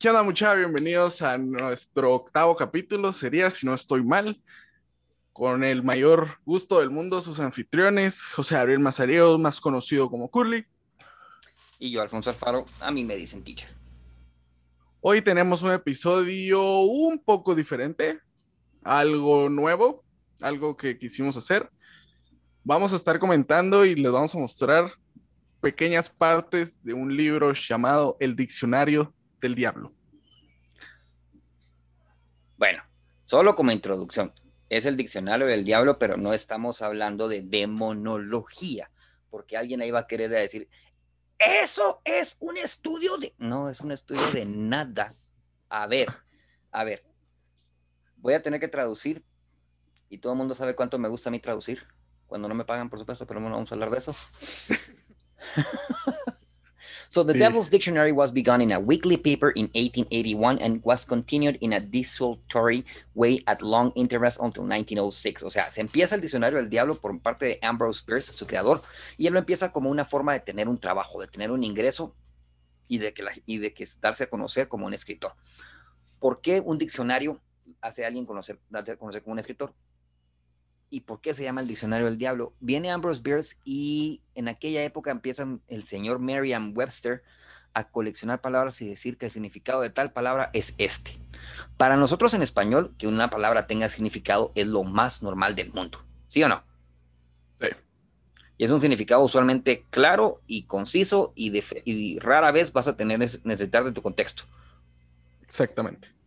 ¿Qué onda, muchachos? Bienvenidos a nuestro octavo capítulo. Sería, si no estoy mal, con el mayor gusto del mundo, sus anfitriones, José Gabriel Mazario, más conocido como Curly. Y yo, Alfonso Alfaro, a mí me dicen teacher. Hoy tenemos un episodio un poco diferente, algo nuevo, algo que quisimos hacer. Vamos a estar comentando y les vamos a mostrar pequeñas partes de un libro llamado El Diccionario del Diablo. Bueno, solo como introducción, es el Diccionario del Diablo, pero no estamos hablando de demonología, porque alguien ahí va a querer decir, eso es un estudio de... No, es un estudio de nada. A ver, a ver, voy a tener que traducir y todo el mundo sabe cuánto me gusta a mí traducir, cuando no me pagan, por supuesto, pero no vamos a hablar de eso. so the Devil's Dictionary was begun in a weekly paper in 1881 and was continued in a desultory way at long interest until 1906. O sea, se empieza el diccionario del diablo por parte de Ambrose Bierce, su creador, y él lo empieza como una forma de tener un trabajo, de tener un ingreso y de que, la, y de que darse a conocer como un escritor. ¿Por qué un diccionario hace a alguien conocer, darse a conocer como un escritor? ¿Y por qué se llama el diccionario del diablo? Viene Ambrose Bierce y en aquella época empieza el señor Merriam Webster a coleccionar palabras y decir que el significado de tal palabra es este. Para nosotros en español, que una palabra tenga significado es lo más normal del mundo. ¿Sí o no? Sí. Y es un significado usualmente claro y conciso y, de, y rara vez vas a tener necesitar de tu contexto. Exactamente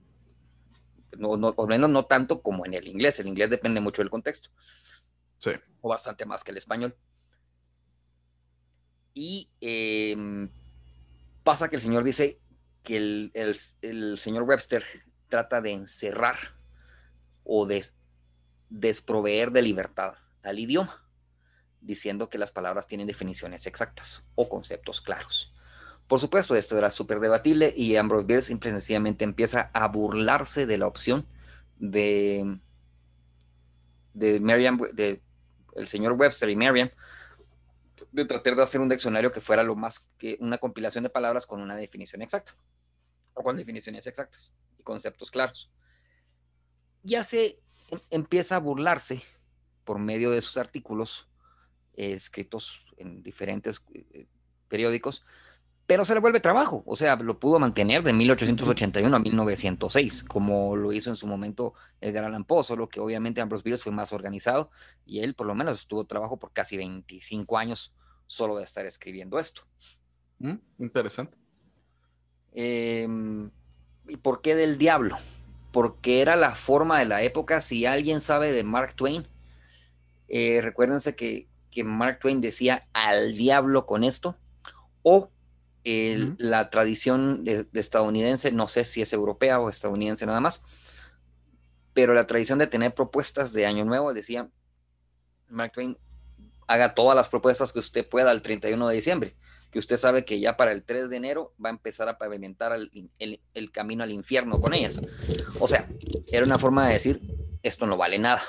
no, no, o menos no tanto como en el inglés. El inglés depende mucho del contexto. Sí. O bastante más que el español. Y eh, pasa que el señor dice que el, el, el, señor Webster trata de encerrar o de desproveer de libertad al idioma, diciendo que las palabras tienen definiciones exactas o conceptos claros. Por supuesto, esto era súper debatible y Ambrose Bierce simple y sencillamente empieza a burlarse de la opción de, de Merriam, de el señor Webster y Merriam, de tratar de hacer un diccionario que fuera lo más que una compilación de palabras con una definición exacta, o con definiciones exactas y conceptos claros. Ya se em, empieza a burlarse por medio de sus artículos eh, escritos en diferentes eh, periódicos pero se le vuelve trabajo, o sea, lo pudo mantener de 1881 a 1906, como lo hizo en su momento Edgar Allan Poe, solo que obviamente Ambrose Bierce fue más organizado y él por lo menos estuvo trabajo por casi 25 años solo de estar escribiendo esto. Mm, interesante. Eh, ¿Y por qué del diablo? Porque era la forma de la época, si alguien sabe de Mark Twain, eh, recuérdense que, que Mark Twain decía al diablo con esto, o el, la tradición de, de estadounidense, no sé si es europea o estadounidense nada más, pero la tradición de tener propuestas de Año Nuevo, decía Mark Twain, haga todas las propuestas que usted pueda el 31 de diciembre, que usted sabe que ya para el 3 de enero va a empezar a pavimentar el, el, el camino al infierno con ellas. O sea, era una forma de decir, esto no vale nada.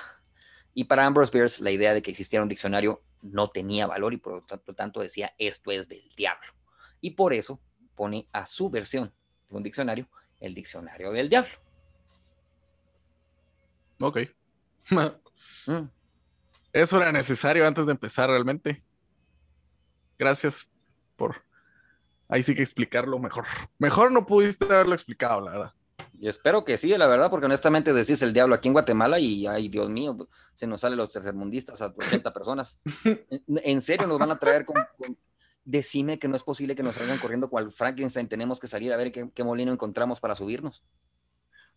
Y para Ambrose Bierce, la idea de que existiera un diccionario no tenía valor y por lo tanto decía, esto es del diablo y por eso pone a su versión de un diccionario el diccionario del diablo. Ok. mm. Eso era necesario antes de empezar realmente. Gracias por ahí sí que explicarlo mejor. Mejor no pudiste haberlo explicado, la verdad. Y espero que sí, la verdad, porque honestamente decís el diablo aquí en Guatemala y, ay, Dios mío, se nos salen los tercermundistas a 80 personas. en, en, serio, nos van a traer con, con, decime que no es posible que nos salgan corriendo cual Frankenstein, tenemos que salir a ver qué, qué, molino encontramos para subirnos.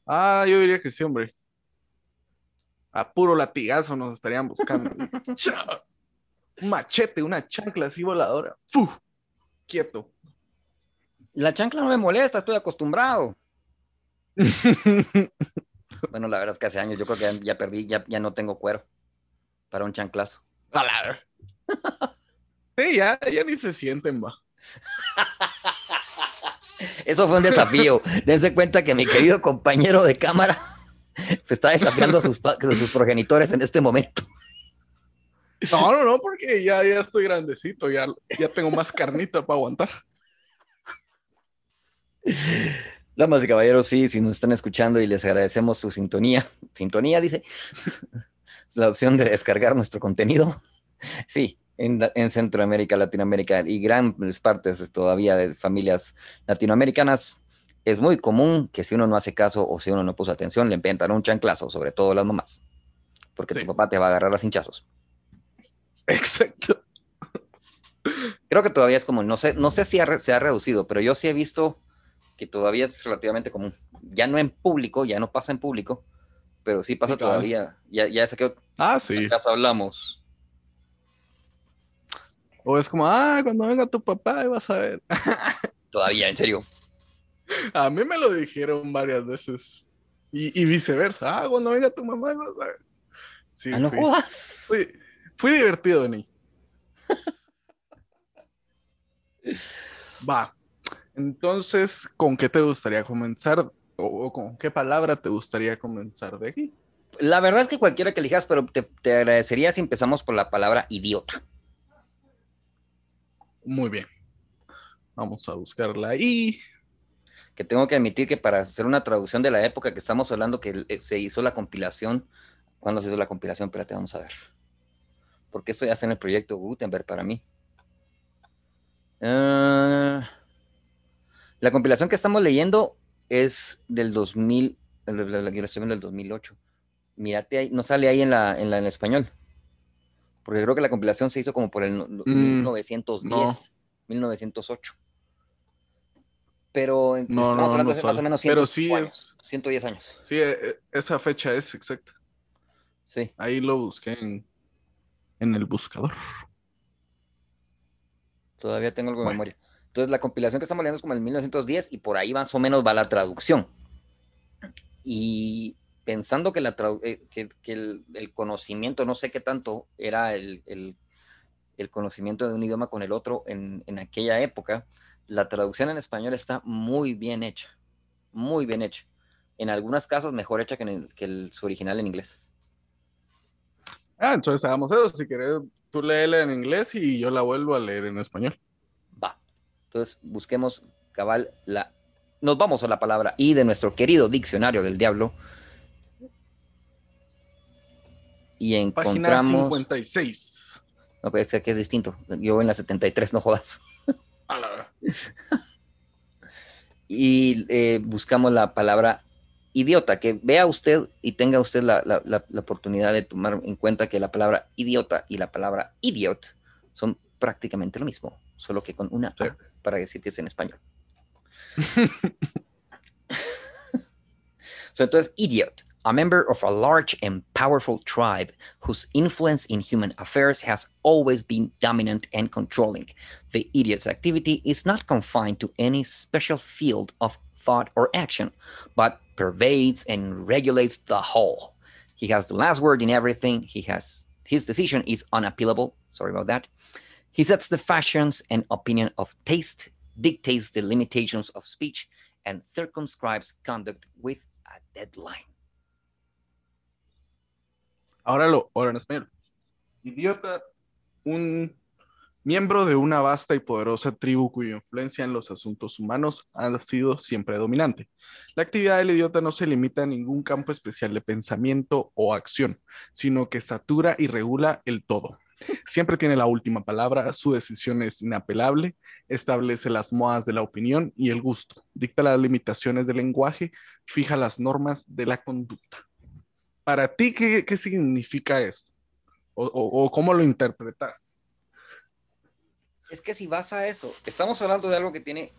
Ah, yo diría que sí, hombre. A puro latigazo nos estarían buscando. Un machete, una chancla así voladora. ¡Fu! Quieto. La chancla no me molesta, estoy acostumbrado. bueno, la verdad es que hace años yo creo que ya, ya perdí, ya, ya no tengo cuero para un chanclazo. Sí, ya, ya ni se sienten, va. Eso fue un desafío. Dense cuenta que mi querido compañero de cámara se está desafiando a sus, a sus progenitores en este momento. No, no, no, porque ya, ya estoy grandecito, ya, ya tengo más carnita para aguantar. Damas y caballeros, sí, si nos están escuchando y les agradecemos su sintonía. Sintonía, dice. la opción de descargar nuestro contenido. Sí, en, en, Centroamérica, Latinoamérica y grandes partes todavía de familias latinoamericanas, es muy común que si uno no hace caso o si uno no puso atención, le inventan un chanclazo, sobre todo las mamás. Porque tu papá te va a agarrar las hinchazos. Exacto. Creo que todavía es común. No sé, no sé si se ha reducido, pero yo sí he visto que todavía es relativamente común. Ya no en público, ya no pasa en público, pero sí pasa todavía. Ya, ya sé que ah, sí. ya hablamos. O es como, ah, cuando venga tu papá vas a ver. Todavía, en serio. A mí me lo dijeron varias veces. Y, viceversa. Ah, cuando venga tu mamá vas a ver. Sí, ¿A no fui, fui, divertido, Ni. Va. Entonces, ¿con qué te gustaría comenzar? ¿O, con qué palabra te gustaría comenzar de aquí? La verdad es que cualquiera que elijas, pero te, te agradecería si empezamos por la palabra idiota. Muy bien. Vamos a buscarla ahí. Que tengo que admitir que para hacer una traducción de la época que estamos hablando, que eh, se hizo la compilación. ¿Cuándo se hizo la compilación? Espérate, vamos a ver. Porque esto ya está en el proyecto Gutenberg para mí. Ah, la compilación que estamos leyendo es del 2000, la, del 2008. Mírate ahí, no sale ahí en la, en la en español porque creo que la compilación se hizo como por el 1910, 1908. Mm, Pero estamos hablando de más o menos 110 años. Sí, e, e, esa fecha es exacta. Sí. Ahí lo busqué en, el buscador. Todavía tengo algo de memoria. Entonces, la compilación que estamos leyendo es como el 1910 y por ahí más o menos va la traducción. Y pensando que, la eh, que, el, conocimiento, no sé qué tanto era el, conocimiento de un idioma con el otro en, aquella época, la traducción en español está muy bien hecha, muy bien hecha. En algunos casos mejor hecha que, el, su original en inglés. Ah, entonces hagamos eso. Si quieres, tú léela en inglés y yo la vuelvo a leer en español. Va. Entonces busquemos cabal la... Nos vamos a la palabra y de nuestro querido diccionario del diablo y encontramos... Página 56. No, pero es que es distinto. Yo en la 73, no jodas. y eh, buscamos la palabra idiota, que vea usted y tenga usted la, oportunidad de tomar en cuenta que la palabra idiota y la palabra idiot son prácticamente lo mismo, solo que con una A para decir que es en español. entonces, idiot a member of a large and powerful tribe whose influence in human affairs has always been dominant and controlling. The idiot's activity is not confined to any special field of thought or action, but pervades and regulates the whole. He has the last word in everything. He has his decision is unappealable. Sorry about that. He sets the fashions and opinion of taste, dictates the limitations of speech, and circumscribes conduct with a deadline. Ahora lo, ahora en español. Idiota, un miembro de una vasta y poderosa tribu cuya influencia en los asuntos humanos ha sido siempre dominante. La actividad del idiota no se limita a ningún campo especial de pensamiento o acción, sino que satura y regula el todo. Siempre tiene la última palabra, su decisión es inapelable, establece las modas de la opinión y el gusto, dicta las limitaciones del lenguaje, fija las normas de la conducta. Para ti, ¿qué, significa esto? O, cómo lo interpretas? Es que si vas a eso, estamos hablando de algo que tiene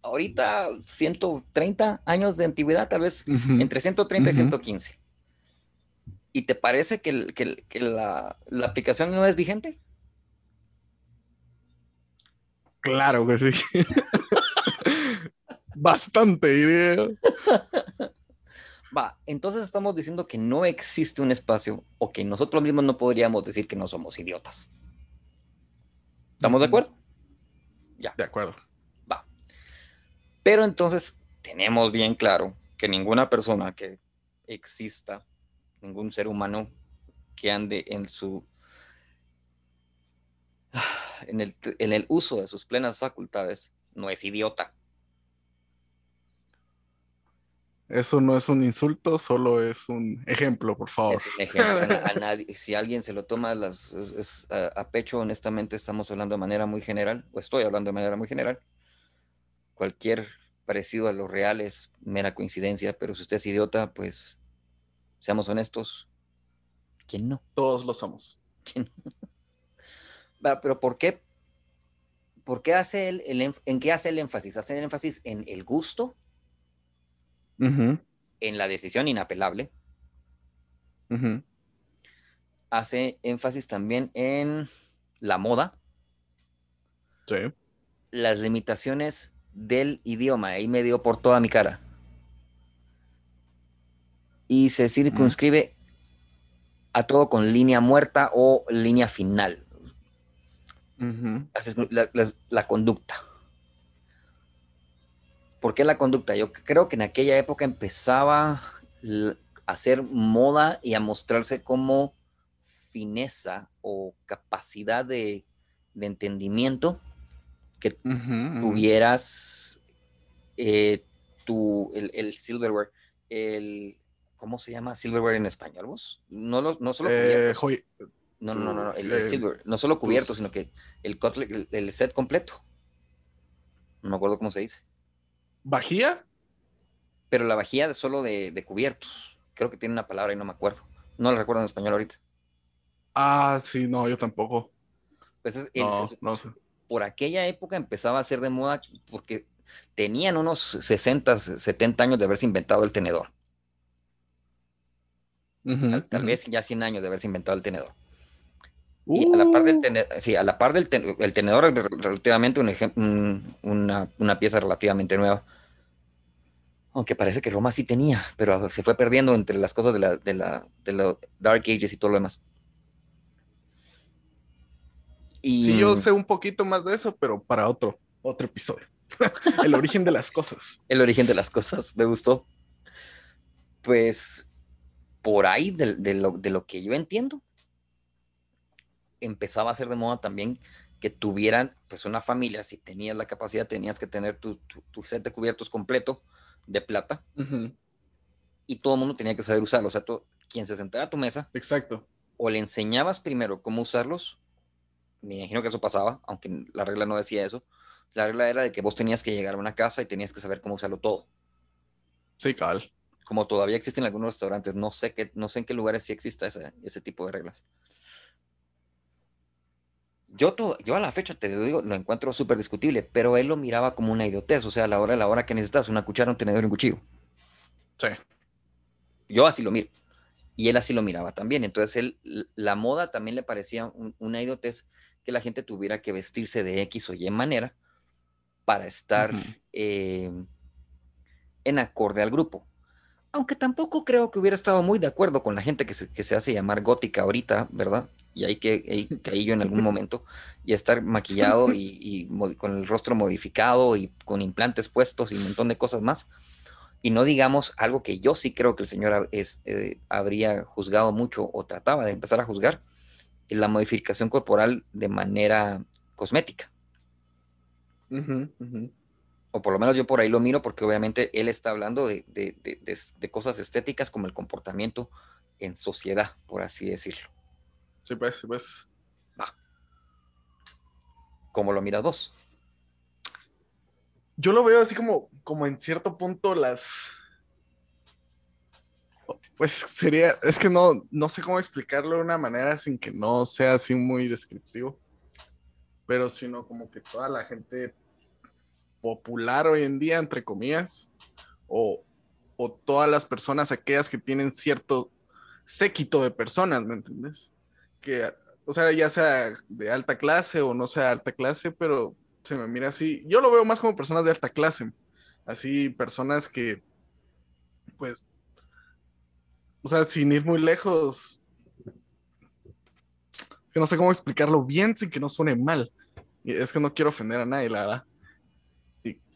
ahorita 130 años de antigüedad, tal vez entre 130 y 115. ¿Y te parece que, la, la, aplicación no es vigente? Claro que sí. Bastante idea. Va, entonces estamos diciendo que no existe un espacio o que nosotros mismos no podríamos decir que no somos idiotas. ¿Estamos de acuerdo? Ya. De acuerdo. Va. Pero entonces tenemos bien claro que ninguna persona que exista, ningún ser humano que ande en su en el, en el uso de sus plenas facultades no es idiota. Eso no es un insulto, solo es un ejemplo, por favor. Es un ejemplo. A, nadie, si alguien se lo toma las, a, pecho, honestamente estamos hablando de manera muy general, o estoy hablando de manera muy general. Cualquier parecido a lo real es mera coincidencia, pero si usted es idiota, pues seamos honestos, ¿quién no? Todos lo somos. Pero ¿por qué? ¿Por qué hace el, en qué hace el énfasis? ¿Hace el énfasis en el gusto? En la decisión inapelable. Hace énfasis también en la moda. Sí. Las limitaciones del idioma. Ahí me dio por toda mi cara. Y se circunscribe a todo con línea muerta o línea final. la conducta. ¿Por qué la conducta? Yo creo que en aquella época empezaba a hacer moda y a mostrarse como fineza o capacidad de, entendimiento que tuvieras eh, tu, el, silverware, el, ¿cómo se llama silverware en español vos? No, no solo eh, no, no, no, no, el, eh, silver, no solo cubierto, sino que el, el set completo. No me acuerdo cómo se dice. ¿Vajía? Pero la vajía solo de, cubiertos. Creo que tiene una palabra y no me acuerdo. No la recuerdo en español ahorita. Ah, sí, no, yo tampoco. Pues no, sé. Por aquella época empezaba a ser de moda porque tenían unos 60, 70 años de haberse inventado el tenedor. tal, vez ya 100 años de haberse inventado el tenedor. Y a la par del uh. tenedor, sí, a la par del el tenedor es relativamente un, una, una, pieza relativamente nueva. Aunque parece que Roma sí tenía, pero se fue perdiendo entre las cosas de la, de la, de los Dark Ages y todo lo demás. Y... Sí, yo sé un poquito más de eso, pero para otro, otro episodio. el origen de las cosas. El origen de las cosas, me gustó. Pues por ahí de, de, lo, de lo que yo entiendo, empezaba a ser de moda también que tuvieran pues una familia, si tenías la capacidad, tenías que tener tu, set de cubiertos completo de plata y todo el mundo tenía que saber usarlos. O sea, quien se sentara a tu mesa, exacto, o le enseñabas primero cómo usarlos, me imagino que eso pasaba, aunque la regla no decía eso. La regla era de que vos tenías que llegar a una casa y tenías que saber cómo usarlo todo. Sí, cal. Como todavía existen algunos restaurantes, no sé, qué, no sé en qué lugares sí exista ese, ese tipo de reglas yo, yo a la fecha te digo, lo encuentro súper discutible, pero él lo miraba como una idiotez, o sea, a la hora de la hora que necesitas una cuchara, un tenedor y un cuchillo. Sí. Yo así lo miro. Y él así lo miraba también. Entonces, él, la moda también le parecía una idiotez que la gente tuviera que vestirse de X o Y manera para estar eh, en acorde al grupo. Aunque tampoco creo que hubiera estado muy de acuerdo con la gente que se, que se hace llamar gótica ahorita, ¿verdad? y ahí que caí yo en algún momento, y estar maquillado y, con el rostro modificado y con implantes puestos y un montón de cosas más. Y no digamos algo que yo sí creo que el Señor es, eh, habría juzgado mucho o trataba de empezar a juzgar, la modificación corporal de manera cosmética. O por lo menos yo por ahí lo miro porque obviamente él está hablando de, de cosas estéticas como el comportamiento en sociedad, por así decirlo. Sí, pues, sí, pues. Va. ¿Cómo lo miras vos? Yo lo veo así como, como en cierto punto las. Pues sería, es que no, no sé cómo explicarlo de una manera sin que no sea así muy descriptivo, pero sino como que toda la gente popular hoy en día, entre comillas, o, o todas las personas, aquellas que tienen cierto séquito de personas, ¿me entiendes? que, o sea, ya sea de alta clase o no sea alta clase, pero se me mira así. Yo lo veo más como personas de alta clase, así personas que, pues, o sea, sin ir muy lejos, es que no sé cómo explicarlo bien sin que no suene mal. Es que no quiero ofender a nadie, la verdad.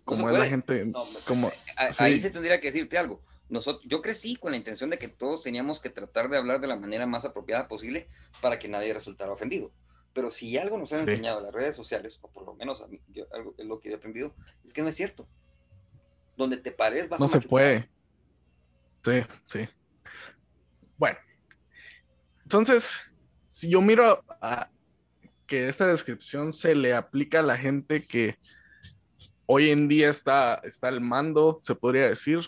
Como es la gente, como... Ahí se tendría que decirte algo nosotros, yo crecí con la intención de que todos teníamos que tratar de hablar de la manera más apropiada posible para que nadie resultara ofendido. Pero si algo nos han enseñado las redes sociales, o por lo menos a mí, algo es lo que he aprendido, es que no es cierto. Donde te pares vas no se puede. Sí, sí. Bueno, entonces, si yo miro a, que esta descripción se le aplica a la gente que hoy en día está, está mando, se podría decir,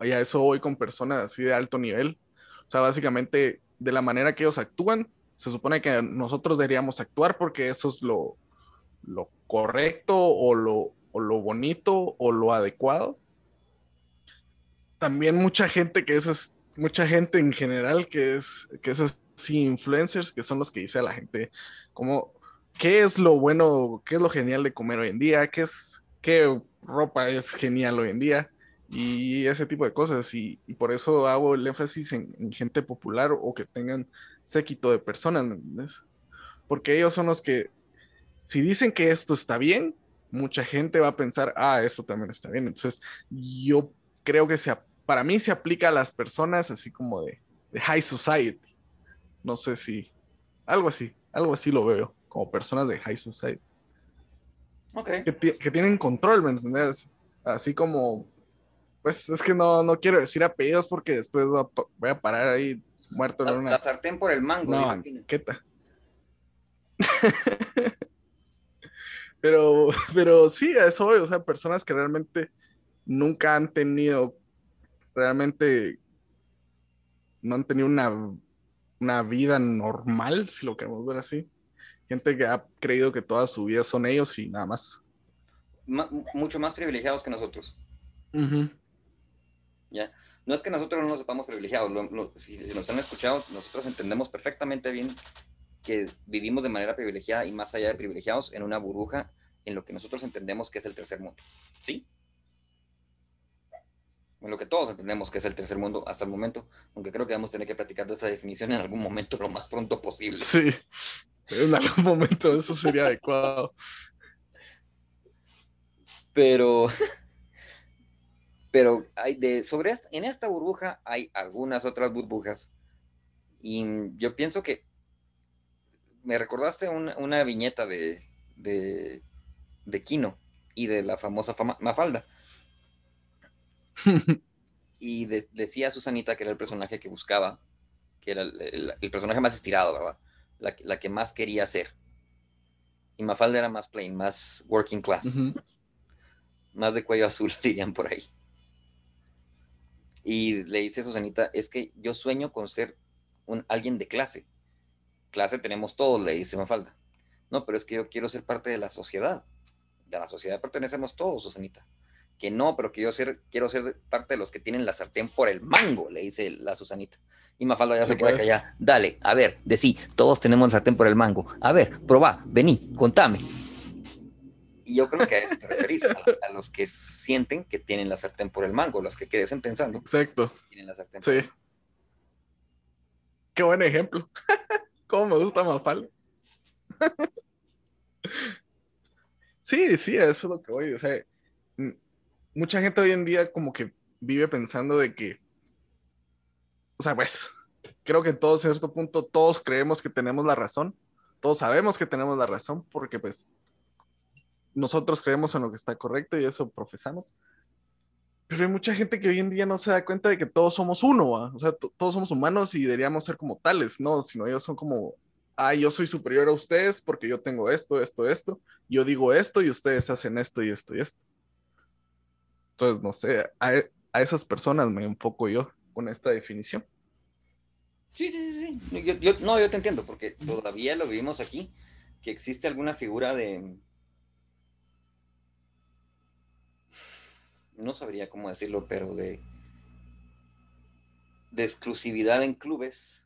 y a eso voy con personas así de alto nivel. O sea, básicamente, de la manera que ellos actúan, se supone que nosotros deberíamos actuar porque eso es lo, lo correcto o lo, o lo bonito o lo adecuado. También mucha gente que es, mucha gente en general que es, que es así influencers, que son los que dice a la gente como, ¿qué es lo bueno, qué es lo genial de comer hoy en día? ¿Qué es, qué ropa es genial hoy en día? y ese tipo de cosas. Y, por eso hago el énfasis en, gente popular o que tengan séquito de personas, Porque ellos son los que, si dicen que esto está bien, mucha gente va a pensar, ah, esto también está bien. Entonces, yo creo que se, para mí se aplica a las personas así como de, high society. No sé si, algo así, algo así lo veo, como personas de high society. Okay. Que, que tienen control, ¿me entiendes? Así como pues es que no, no quiero decir apellidos porque después voy a parar ahí muerto en una. La sartén por el mango. No, tal? pero, pero sí, eso o sea, personas que realmente nunca han tenido, realmente no han tenido una, una vida normal, si lo queremos ver así. Gente que ha creído que toda su vida son ellos y nada más. mucho más privilegiados que nosotros. No es que nosotros no nos sepamos privilegiados, si, nos han escuchado, nosotros entendemos perfectamente bien que vivimos de manera privilegiada y más allá de privilegiados en una burbuja en lo que nosotros entendemos que es el tercer mundo, ¿sí? En lo que todos entendemos que es el tercer mundo hasta el momento, aunque creo que vamos a tener que platicar de esa definición en algún momento lo más pronto posible. Sí, en algún momento eso sería adecuado. Pero pero hay de, sobre en esta burbuja hay algunas otras burbujas. Y yo pienso que me recordaste una, viñeta de, de, de, Kino y de la famosa Mafalda. y decía Susanita que era el personaje que buscaba, que era el, personaje más estirado, ¿verdad? La, que más quería ser. Y Mafalda era más plain, más working class. Más de cuello azul, dirían por ahí. Y le dice a Susanita, es que yo sueño con ser un, alguien de clase. Clase tenemos todos, le dice Mafalda. No, pero es que yo quiero ser parte de la sociedad. De la sociedad pertenecemos todos, Susanita. Que no, pero que yo ser, quiero ser parte de los que tienen la sartén por el mango, le dice la Susanita. Y Mafalda ya se queda pues. allá. Dale, a ver, de sí, todos tenemos la sartén por el mango. A ver, probá, vení, contame. Y yo creo que a eso te referís, a, los que sienten que tienen la sartén por el mango, los que queden pensando. Exacto. Tienen la sartén sí. Qué buen ejemplo. ¿Cómo me gusta Mafalda? sí, sí, eso es lo que voy. O sea, mucha gente hoy en día como que vive pensando de que, o sea, pues, creo que en todo cierto punto todos creemos que tenemos la razón, todos sabemos que tenemos la razón porque pues nosotros creemos en lo que está correcto y eso profesamos. Pero hay mucha gente que hoy en día no se da cuenta de que todos somos uno, o sea, todos somos humanos y deberíamos ser como tales, ¿no? Sino ellos son como, ah, yo soy superior a ustedes porque yo tengo esto, esto, esto, yo digo esto y ustedes hacen esto y esto y esto. Entonces, no sé, a, a esas personas me enfoco yo con esta definición. Sí, sí, sí. Yo, yo, no, yo te entiendo, porque todavía lo vivimos aquí, que existe alguna figura de, no sabría cómo decirlo, pero de, de exclusividad en clubes,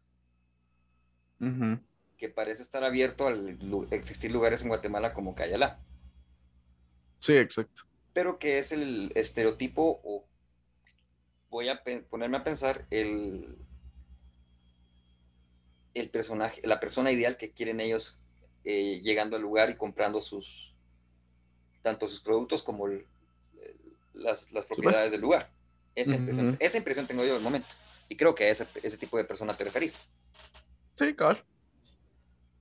que parece estar abierto al existir lugares en Guatemala como Cayalá. Sí, exacto. Pero que es el estereotipo, o voy a ponerme a pensar, el, el personaje, la persona ideal que quieren ellos eh, llegando al lugar y comprando sus, tanto sus productos como el, las, propiedades del lugar. Esa, impresión, tengo yo el momento. Y creo que a ese, ese tipo de persona te referís. Sí, claro.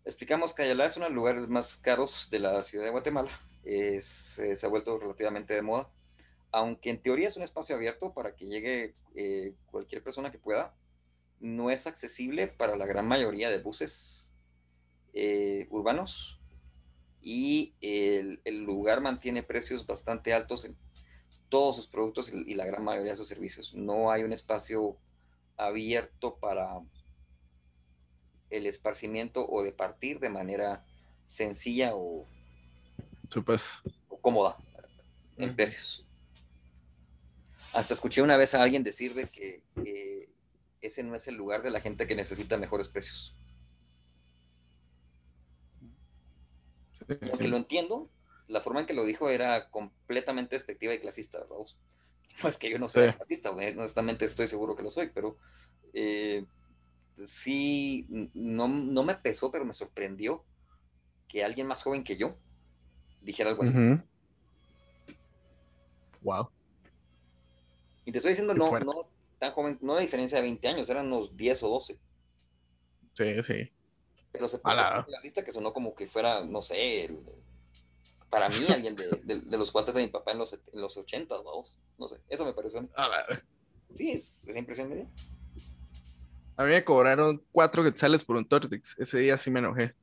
Explicamos que Ayala es uno de los lugares más caros de la ciudad de Guatemala. Es, se ha vuelto relativamente de moda. aunque en teoría es un espacio abierto para que llegue eh, cualquier persona que pueda, no es accesible para la gran mayoría de buses eh, urbanos y el, lugar mantiene precios bastante altos en todos sus productos y, la gran mayoría de sus servicios. No hay un espacio abierto para el esparcimiento o de partir de manera sencilla o, cómoda en precios. Hasta escuché una vez a alguien decir de que ese no es el lugar de la gente que necesita mejores precios. Aunque lo entiendo, la forma en que lo dijo era completamente despectiva y clasista, ¿verdad? No es que yo no sea clasista, honestamente estoy seguro que lo soy, pero eh, sí, no, me pesó, pero me sorprendió que alguien más joven que yo dijera algo así. Wow. Y te estoy diciendo, no, no tan joven, no de diferencia de 20 años, eran unos 10 o 12. Sí, sí. Pero se puso clasista que sonó como que fuera, no sé, para mí alguien de, de, los cuates de mi papá en los, en los 80, vamos. No sé, eso me pareció a mí. Sí, es, es impresión A mí me cobraron cuatro quetzales por un Tortix. Ese día sí me enojé.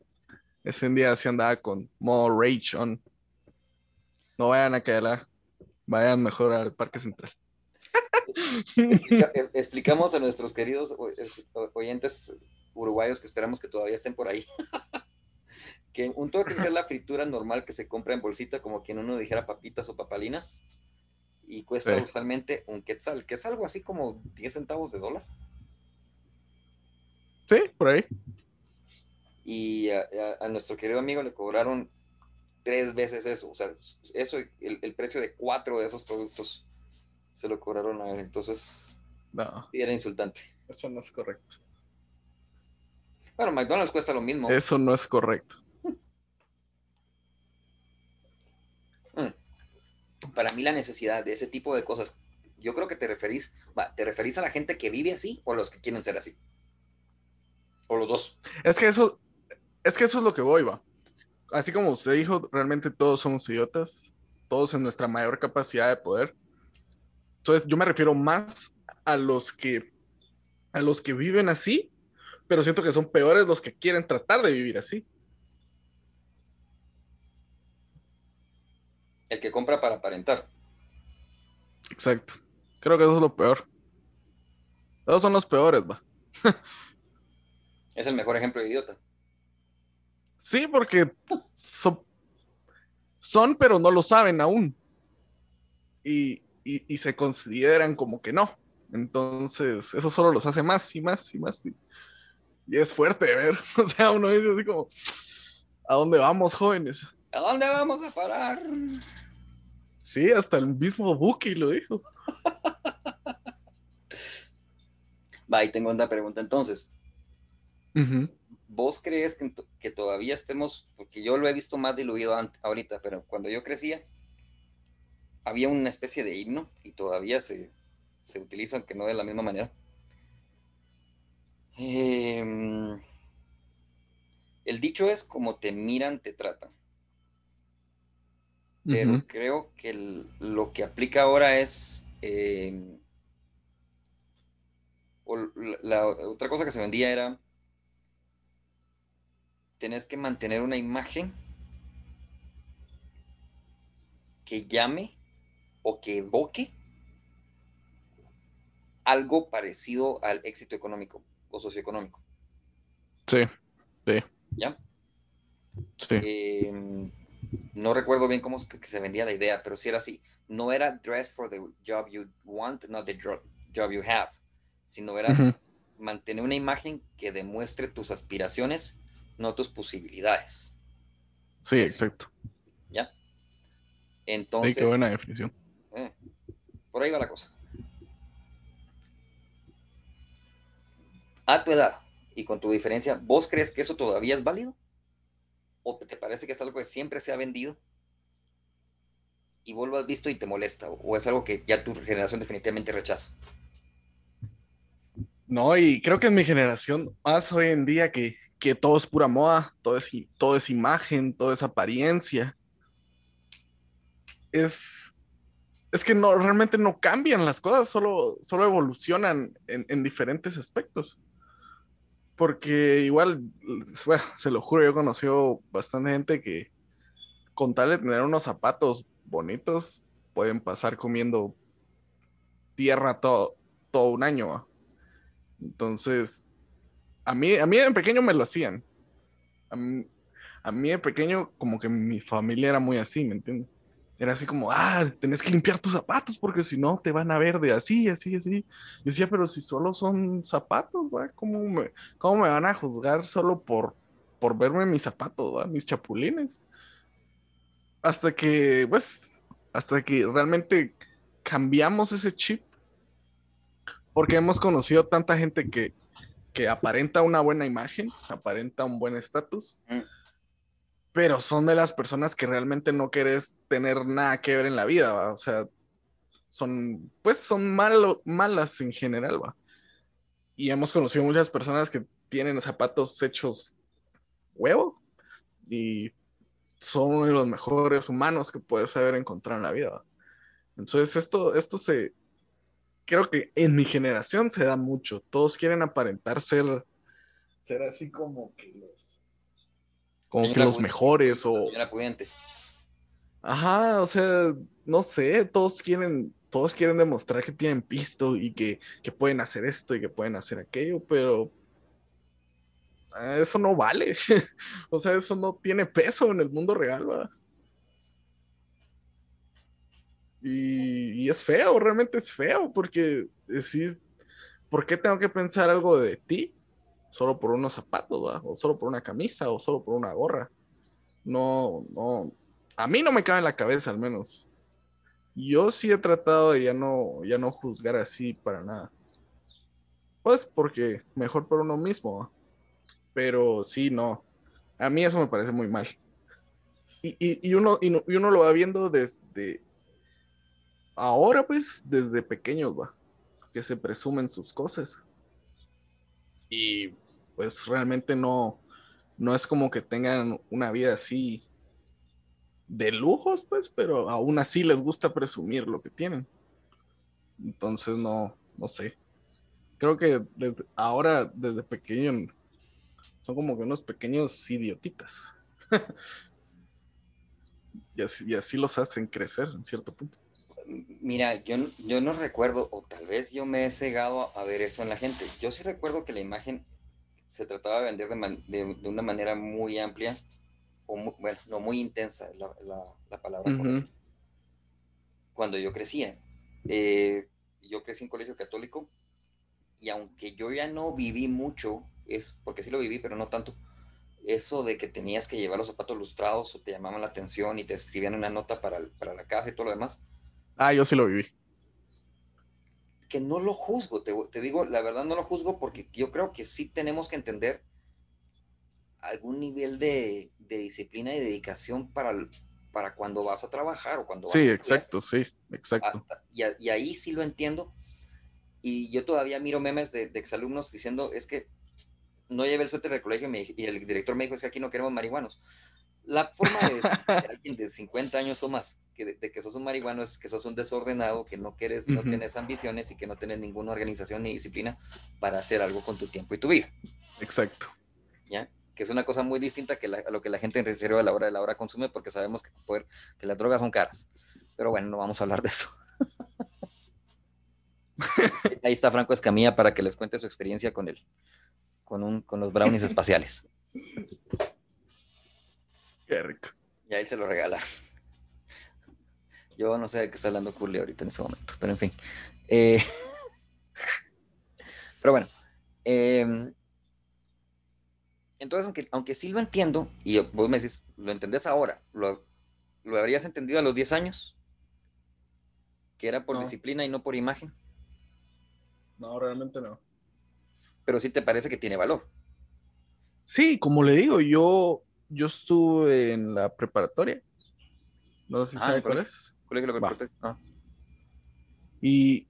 Ese día sí andaba con modo rage on. No vayan a caerla. Vayan mejor al Parque Central explicamos a nuestros queridos oyentes uruguayos que esperamos que todavía estén por ahí. que un toque es la fritura normal que se compra en bolsita, como quien uno dijera papitas o papalinas, y cuesta usualmente un quetzal, que es algo así como 10 centavos de dólar. Sí, por ahí. Y a, nuestro querido amigo le cobraron tres veces eso, o sea, eso, el, el precio de cuatro de esos productos se lo cobraron a él. Entonces, no. era insultante. Eso no es correcto. Bueno, McDonald's cuesta lo mismo. Eso no es correcto. Mm. Para mí la necesidad de ese tipo de cosas, yo creo que te referís, va, ¿te referís a la gente que vive así o a los que quieren ser así? O los dos. Es que eso, es que eso es lo que voy, va. Así como usted dijo, realmente todos somos idiotas, todos en nuestra mayor capacidad de poder. Entonces, yo me refiero más a los que a los que viven así, pero siento que son peores los que quieren tratar de vivir así. El que compra para aparentar. Exacto. Creo que eso es lo peor. Esos son los peores, va. es el mejor ejemplo de idiota. Sí, porque son, son, pero no lo saben aún. Y, y, se consideran como que no. Entonces, eso solo los hace más y más y más. Y, es fuerte ver. O sea, uno dice así como, ¿a dónde vamos, jóvenes? ¿A dónde vamos a parar? Sí, hasta el mismo Buki lo dijo. Va, y tengo una pregunta entonces. ¿Vos crees que, que, todavía estemos, porque yo lo he visto más diluido ahorita, pero cuando yo crecía, había una especie de himno y todavía se, se utiliza, aunque no de la misma manera. Em, el dicho es como te miran, te tratan. Pero creo que lo que aplica ahora es... Em, la, otra cosa que se vendía era... Tenés que mantener una imagen que llame o que evoque algo parecido al éxito económico o socioeconómico. Sí, sí. ¿Ya? Sí. Em, no recuerdo bien cómo se vendía la idea, pero sí era así. No era dress for the job you want, not the job you have, sino era mantener una imagen que demuestre tus aspiraciones, no tus posibilidades. Sí, exacto. ¿Ya? Entonces. qué buena definición. Eh, por ahí va la cosa. A tu edad y con tu diferencia, ¿vos crees que eso todavía es válido? ¿O te parece que es algo que siempre se ha vendido? Y vos lo has visto y te molesta, o es algo que ya tu generación definitivamente rechaza. No, y creo que en mi generación, más hoy en día que, que todo es pura moda, todo es, todo es imagen, todo es apariencia, es es que no, realmente no cambian las cosas, solo, solo evolucionan en, en diferentes aspectos. Porque igual, se lo juro, yo he conocido bastante gente que con tal de tener unos zapatos bonitos, pueden pasar comiendo tierra todo, todo un año. Entonces, a mí, a mí en pequeño me lo hacían. A mí, a mí de pequeño, como que mi familia era muy así, ¿me entiendes? Era así como, ah, tenés que limpiar tus zapatos porque si no te van a ver de así, así, así. Yo decía, pero si solo son zapatos, ¿cómo me, ¿cómo me van a juzgar solo por, por verme mis zapatos, mis chapulines? Hasta que, pues, hasta que realmente cambiamos ese chip. Porque hemos conocido tanta gente que, que aparenta una buena imagen, aparenta un buen estatus. Mm pero son de las personas que realmente no quieres tener nada que ver en la vida, ¿va? o sea, son, pues son malo, malas en general, ¿va? Y hemos conocido muchas personas que tienen zapatos hechos huevo y son uno de los mejores humanos que puedes haber encontrado en la vida. ¿va? Entonces esto, esto se, creo que en mi generación se da mucho. Todos quieren aparentar ser, ser así como que los como que los mejores o... Ajá, o sea, no sé, todos quieren, todos quieren demostrar que tienen pisto y que, pueden hacer esto y que pueden hacer aquello, pero ah, eso no vale. o sea, eso no tiene peso en el mundo real, ¿verdad? Y, es feo, realmente es feo, porque decís, ¿por qué tengo que pensar algo de ti solo por unos zapatos, o solo por una camisa, o solo por una gorra. No, no, a mí no me cabe en la cabeza al menos. Yo sí he tratado de ya no, ya no juzgar así para nada. Pues porque mejor por uno mismo. Pero sí, no. A mí eso me parece muy mal. Y, uno, y, uno lo va viendo desde ahora, pues, desde pequeños, va. Que se presumen sus cosas. Y pues realmente no, no es como que tengan una vida así de lujos, pues, pero aún así les gusta presumir lo que tienen. Entonces, no, no sé. Creo que ahora, desde pequeño, son como que unos pequeños idiotitas. y así los hacen crecer en cierto punto. Mira, yo, yo no recuerdo, o tal vez yo me he cegado a ver eso en la gente. Yo sí recuerdo que la imagen se trataba de vender de, de, una manera muy amplia, o bueno, no muy intensa la, la, palabra. Cuando yo crecía, eh, yo crecí en colegio católico y aunque yo ya no viví mucho, es porque sí lo viví, pero no tanto, eso de que tenías que llevar los zapatos lustrados o te llamaban la atención y te escribían una nota para, para la casa y todo lo demás. Ah, yo sí lo viví que no lo juzgo, te, digo, la verdad no lo juzgo porque yo creo que sí tenemos que entender algún nivel de, disciplina y dedicación para, para cuando vas a trabajar o cuando vas Sí, exacto, sí, exacto. y, ahí sí lo entiendo. Y yo todavía miro memes de, de exalumnos diciendo, es que no llevé el suéter del colegio y el director me dijo, es que aquí no queremos marihuanos la forma de, alguien de 50 años o más, que de, que sos un marihuano, es que sos un desordenado, que no quieres, no tienes ambiciones y que no tienes ninguna organización ni disciplina para hacer algo con tu tiempo y tu vida. Exacto. ¿Ya? Que es una cosa muy distinta que a lo que la gente en reserva a la hora de la hora consume, porque sabemos que, poder, que las drogas son caras. Pero bueno, no vamos a hablar de eso. Ahí está Franco Escamilla para que les cuente su experiencia con él, con, un, con los brownies espaciales. Qué rico. Y ahí se lo regala. Yo no sé de qué está hablando Curly ahorita en ese momento, pero en fin. Eh, pero bueno. Em, entonces, aunque, aunque sí lo entiendo, y vos me decís, lo entendés ahora, ¿lo, lo habrías entendido a los 10 años? ¿Que era por disciplina y no por imagen? No, realmente no. Pero sí te parece que tiene valor. Sí, como le digo, yo yo estuve en la preparatoria. No sé si ah, sabe cuál es. Ah. Y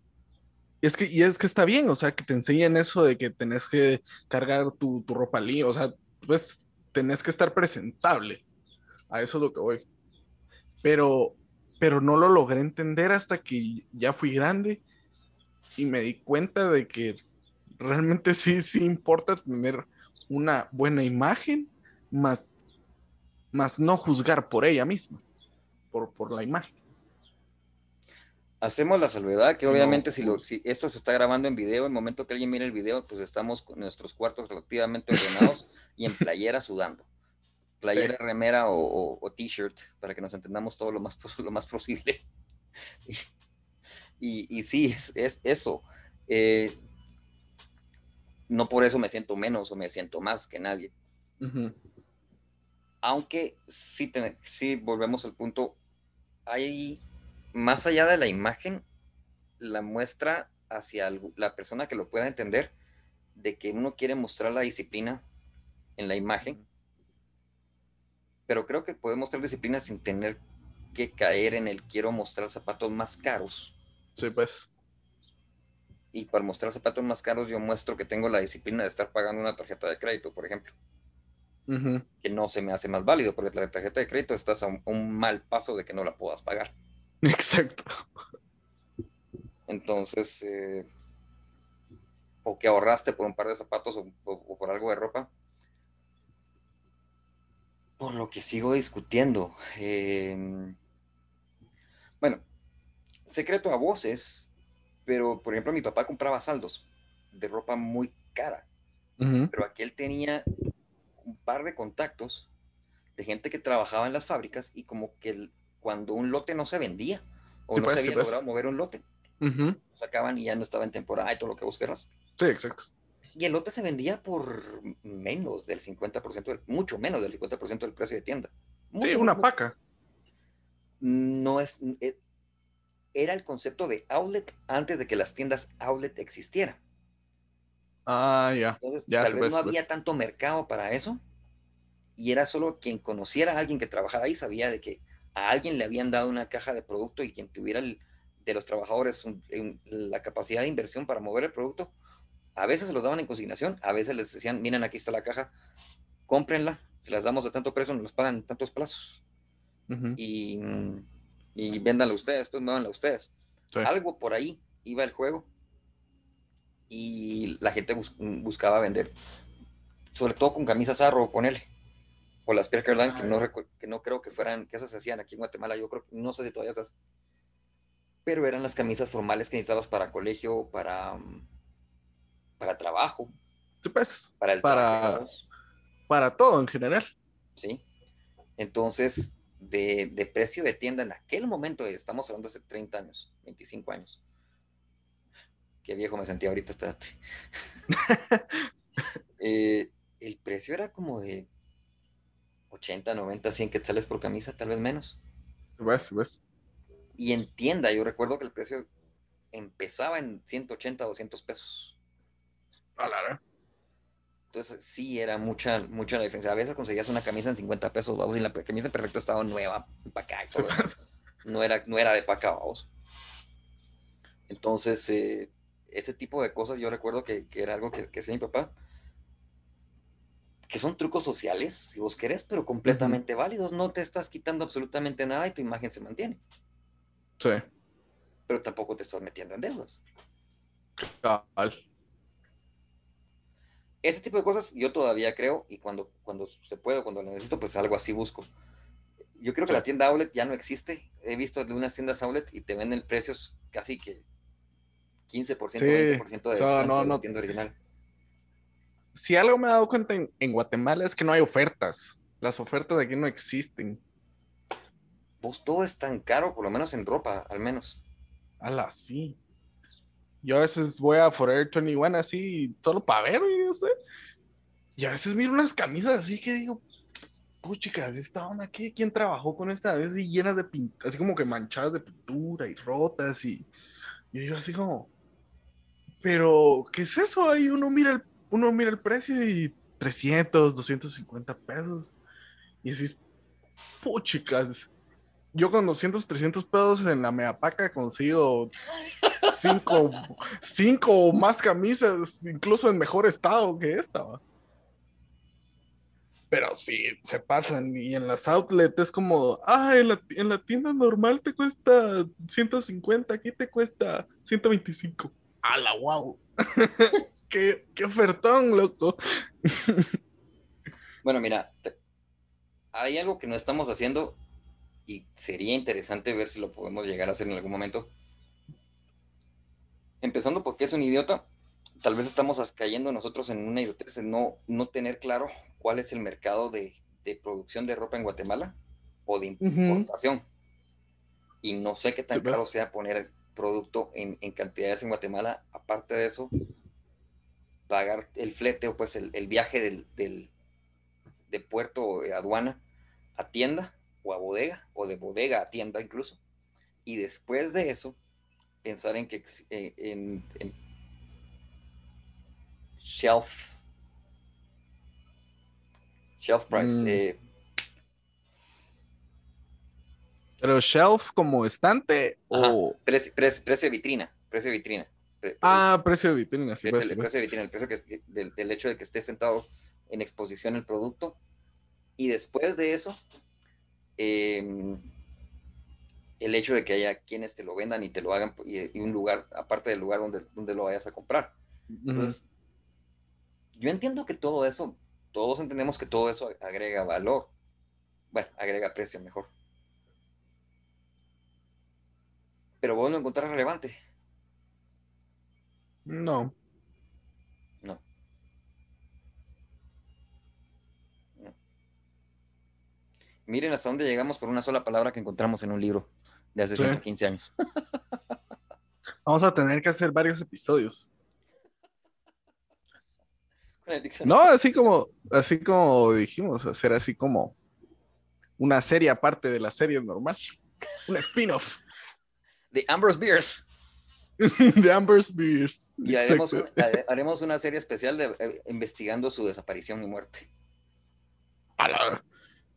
es que, y es que está bien, o sea, que te enseñan eso de que tenés que cargar tu, tu ropa limpia, o sea, pues tenés que estar presentable. A eso es lo que voy. Pero, pero no lo logré entender hasta que ya fui grande y me di cuenta de que realmente sí, sí importa tener una buena imagen, más, más no juzgar por ella misma, por, por la imagen. Hacemos la salvedad que obviamente si, lo, pues si esto se está grabando en video, el momento que alguien mire el video, pues estamos con nuestros cuartos relativamente ordenados y en playera sudando. Playera, remera o, t-shirt, para que nos entendamos todo lo más, lo más posible. y, y, sí, es, es eso. Eh, no por eso me siento menos o me siento más que nadie. Aunque sí, volvemos al punto, hay más allá de la imagen, la muestra hacia la persona que lo pueda entender de que uno quiere mostrar la disciplina en la imagen, pero creo que puede mostrar disciplina sin tener que caer en el quiero mostrar zapatos más caros. Sí, pues y para mostrar zapatos más caros yo muestro que tengo la disciplina de estar pagando una tarjeta de crédito, por ejemplo. Que no se me hace más válido porque la tarjeta de crédito estás a un, mal paso de que no la puedas pagar. Exacto. Entonces, eh, o que ahorraste por un par de zapatos o, por algo de ropa. Por lo que sigo discutiendo. Em, bueno, secreto a voces, pero, por ejemplo, mi papá compraba saldos de ropa muy cara. Pero aquí él tenía un par de contactos de gente que trabajaba en las fábricas y como que cuando un lote no se vendía o no pues, se había pues. logrado mover un lote, lo sacaban y ya no estaba en temporada y todo lo que vos querrás. Sí, exacto. Y el lote se vendía por menos del 50%, mucho menos del 50% del precio de tienda. sí, una paca. No es, eh, era el concepto de outlet antes de que las tiendas outlet existieran. Ah, ya. Entonces, tal vez no había tanto mercado para eso. Y era solo quien conociera a alguien que trabajara ahí sabía de que a alguien le habían dado una caja de producto y quien tuviera de los trabajadores la capacidad de inversión para mover el producto, a veces se los daban en consignación, a veces les decían, miren, aquí está la caja, cómprenla, se las damos a tanto precio, nos pagan en tantos plazos. Y mm, y véndanla ustedes, pues muévanla ustedes. Algo por ahí iba el juego y la gente buscaba vender, sobre todo con camisas arro, él o las Pierre que no, que no creo que fueran, que esas se hacían aquí en Guatemala, yo creo, no sé si todavía esas, pero eran las camisas formales que necesitabas para colegio, para, para trabajo. Sí, pues, para, el para, para todo en general. Sí. Entonces, de, precio de tienda en aquel momento, estamos hablando hace 30 años, 25 años. Qué viejo me sentía ahorita, espérate. Eh, el precio era como de 80, 90, 100 quetzales por camisa, tal vez menos. ¿Ves? ¿Ves? Y en tienda, yo recuerdo que el precio empezaba en 180, 200 pesos. A la entonces sí era mucha, mucha la diferencia. A veces conseguías una camisa en 50 pesos, vamos, y la camisa en perfecto estado nueva, empacada No era, no era de paca, vamos. Entonces, eh, ese tipo de cosas yo recuerdo que, era algo que, que hacía mi papá. Que son trucos sociales, si vos querés, pero completamente válidos. No te estás quitando absolutamente nada y tu imagen se mantiene. Sí. Pero tampoco te estás metiendo en deudas. Cabal. Ese tipo de cosas yo todavía creo y cuando, cuando se puede, cuando lo necesito, pues algo así busco. Yo creo que la tienda outlet ya no existe. He visto de unas tiendas outlet y te venden precios casi que 15%, 20% de de la tienda original. Si algo me he dado cuenta en, Guatemala es que no hay ofertas. Las ofertas aquí no existen. Pues todo es tan caro, por lo menos en ropa, al menos. Ala, sí. Yo a veces voy a Forever 21 así, solo para ver, no sé. Y a veces miro unas camisas así que digo, chicas, ¿esta onda qué? ¿Quién trabajó con esta? A veces llenas de pintura, así como que manchadas de pintura y rotas y yo digo así como, pero ¿qué es eso? Ahí uno mira el, uno mira el precio y 300, 250 pesos. Y así, chicas, yo con 200, 300 pesos en la Meapaca consigo cinco, cinco o más camisas, incluso en mejor estado que esta. Pero sí, se pasan. Y en las outlets es como, ah, en la, en la tienda normal te cuesta 150, aquí te cuesta 125. ¡A la wow! qué, qué ofertón, loco! bueno, mira, hay algo que no estamos haciendo y sería interesante ver si lo podemos llegar a hacer en algún momento. Empezando porque es un idiota, tal vez estamos cayendo nosotros en una idiotez de no, no tener claro cuál es el mercado de, producción de ropa en Guatemala o de importación. Y no sé qué tan claro pues. sea poner producto en, cantidades en Guatemala. Aparte de eso, pagar el flete o pues el, viaje del, del, de puerto o de aduana a tienda o a bodega o de bodega a tienda incluso. Y después de eso, pensar en que eh, en shelf Shelf price. Mm. Eh. Pero shelf como estante o precio, de vitrina, precio de vitrina. ah, precio de vitrina, sí. El, precio de vitrina, el precio que, del, hecho de que esté sentado en exposición el producto. Y después de eso, em, el hecho de que haya quienes te lo vendan y te lo hagan y, un lugar, aparte del lugar donde, donde lo vayas a comprar. Entonces, yo entiendo que todo eso todos entendemos que todo eso agrega valor. Bueno, agrega precio mejor. Pero vos lo encontrás relevante. No. No. Miren hasta dónde llegamos por una sola palabra que encontramos en un libro de hace 115 años. Vamos a tener que hacer varios episodios. No, así como, así como dijimos, hacer así como una serie aparte de la serie normal. Un spin-off. De Amber's Beers. de Amber's Beers. Y haremos, una serie especial de eh, investigando su desaparición y muerte.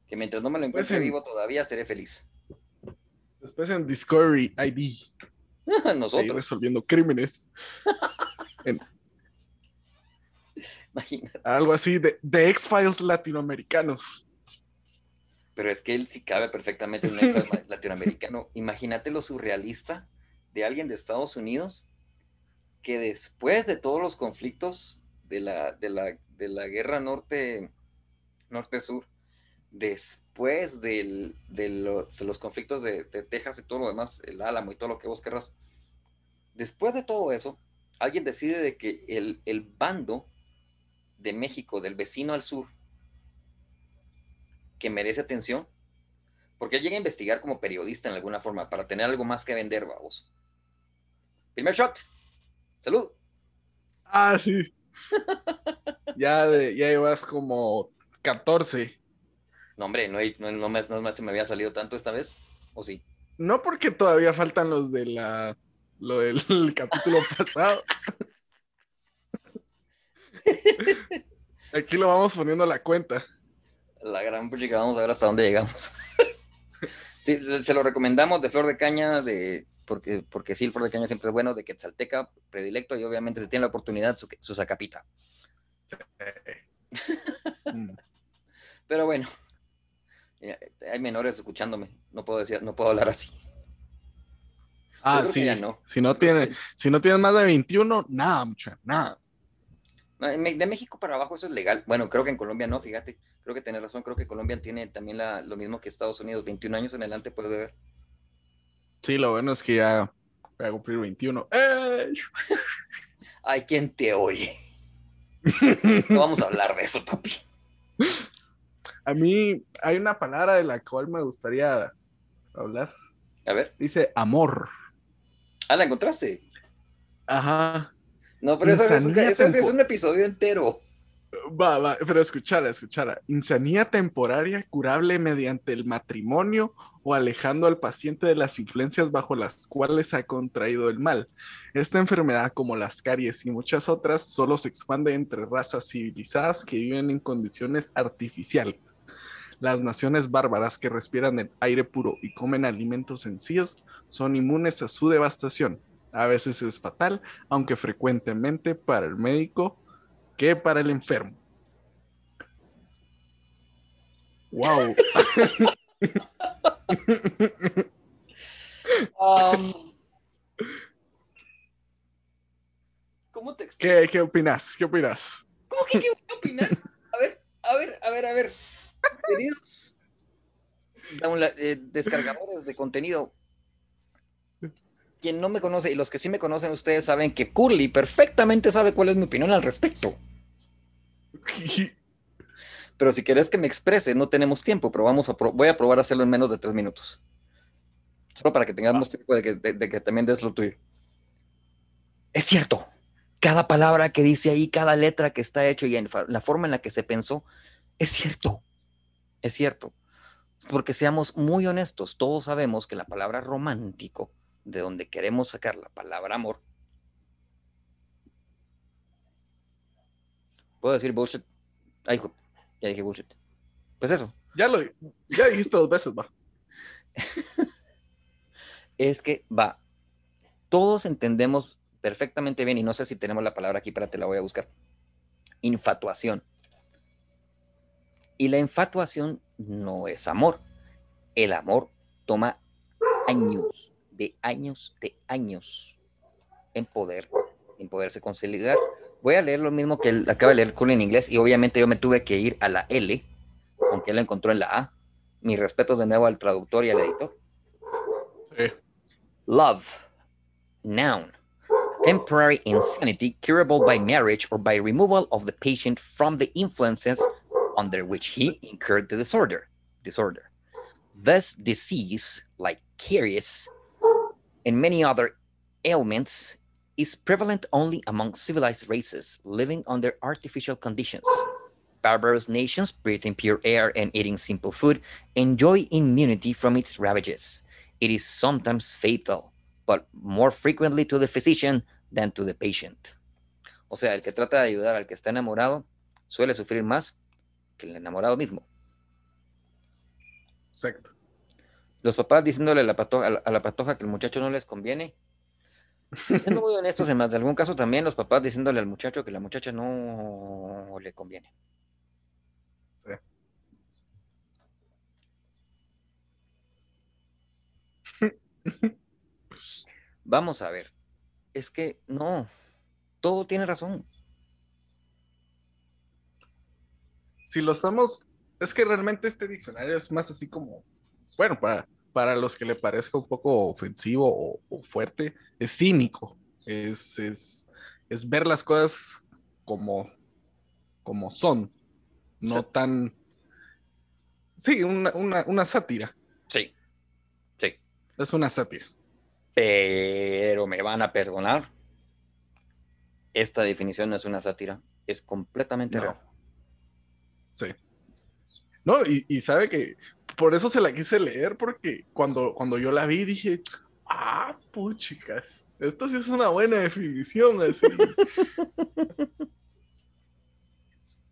Que mientras no me lo encuentre vivo todavía seré feliz. Después en Discovery ID. Nosotros. resolviendo crímenes. en, algo así de, de X-Files latinoamericanos. Pero es que él sí cabe perfectamente en un latinoamericano. Imagínate lo surrealista de alguien de Estados Unidos que después de todos los conflictos de la, de la, guerra norte, norte-sur, después de los conflictos de, Texas y todo lo demás, el Álamo y todo lo que vos querrás, después de todo eso, alguien decide de que el, el bando de México, del vecino al sur, que merece atención, porque él llega a investigar como periodista en alguna forma para tener algo más que vender, vamos. Primer shot. Salud. Ah, sí. ya, de, ya llevas como 14. No, hombre, no, no, no, me, no se me había salido tanto esta vez, ¿o sí? No, porque todavía faltan los de la lo del capítulo pasado. Aquí lo vamos poniendo a la cuenta. La gran puchica, vamos a ver hasta dónde llegamos. sí, se lo recomendamos de Flor de Caña, de, porque, porque sí, el Flor de Caña siempre es bueno, de Quetzalteca, predilecto, y obviamente se tiene la oportunidad su, su sacapita. Pero bueno, hay menores escuchándome, no puedo decir, no puedo hablar así. Ah, sí. No. Si no tiene, si no tienes más de 21, nada, mucha, nada. De México para abajo eso es legal. Bueno, creo que en Colombia no, fíjate. Creo que tenés razón. Creo que Colombia tiene también lo mismo que Estados Unidos. 21 años en adelante puede beber. Sí, lo bueno es que ya voy a cumplir 21. Ay, ¿quién te oye? no vamos a hablar de eso, papi. A mí hay una palabra de la cual me gustaría hablar. A ver. Dice amor. Ah, ¿la encontraste? Ajá. No, pero eso, es, un episodio entero. Va, va, pero escúchala, escúchala. Insanía temporaria curable mediante el matrimonio o alejando al paciente de las influencias bajo las cuales ha contraído el mal. Esta enfermedad, como las caries y muchas otras, solo se expande entre razas civilizadas que viven en condiciones artificiales. Las naciones bárbaras que respiran el aire puro y comen alimentos sencillos son inmunes a su devastación a veces es fatal, aunque frecuentemente para el médico que para el enfermo. Wow. Um, ¿Cómo te explico? ¿Qué, ¿Qué opinas? ¿Qué opinas? ¿Cómo que qué opinas? A ver, a ver, a ver, a ver. Queridos eh, descargadores de contenido. Quien no me conoce y los que sí me conocen, ustedes saben que Curly perfectamente sabe cuál es mi opinión al respecto. Pero si querés que me exprese, no tenemos tiempo, pero vamos a pro- voy a probar a hacerlo en menos de tres minutos. Solo para que tengamos tiempo de que, de- de que también des lo tuyo. Es cierto. Cada palabra que dice ahí, cada letra que está hecho y en la forma en la que se pensó, es cierto. Es cierto. Porque seamos muy honestos, todos sabemos que la palabra romántico, de donde queremos sacar la palabra amor, ¿Puedo decir bullshit? Ay, ya dije bullshit. Pues eso, Ya lo ya dijiste dos veces, va. es que va. Todos entendemos perfectamente bien, y no sé si tenemos la palabra aquí, para te la voy a buscar. Infatuación. Y la infatuación no es amor. El amor toma años, de años, de años en poder, en poderse consolidar. Voy a leer lo mismo que él acaba de leer Cool en inglés, y obviamente yo me tuve que ir a la L, aunque él la encontró en la A. Mi respeto de nuevo al traductor y al editor. Sí. Love, noun, temporary insanity curable by marriage or by removal of the patient from the influences under which he incurred the disorder. Disorder. This disease, like caries and many other ailments, is prevalent only among civilized races living under artificial conditions. Barbarous nations breathing pure air and eating simple food enjoy immunity from its ravages. It is sometimes fatal, but more frequently to the physician than to the patient. O sea, el que trata de ayudar al que está enamorado suele sufrir más que el enamorado mismo. Exacto. Los papás diciéndole a la, pato- a la- a la patoja que el muchacho no les conviene. Siendo muy honestos, en más de algún caso también los papás diciéndole al muchacho que la muchacha no le conviene. Sí. Vamos a ver. Es que no, todo tiene razón. Si lo estamos, es que realmente este diccionario es más así como, bueno, para, para los que le parezca un poco ofensivo o, o fuerte, es cínico, es, es, es ver las cosas como, como son, no tan, sí, una, una, una sátira, Sí, sí. es una sátira. Pero me van a perdonar. Esta definición no es una sátira, es completamente No. real. Sí. No, y, y sabe que por eso se la quise leer, porque cuando, cuando yo la vi dije, ah, puchicas, esto sí es una buena definición, así.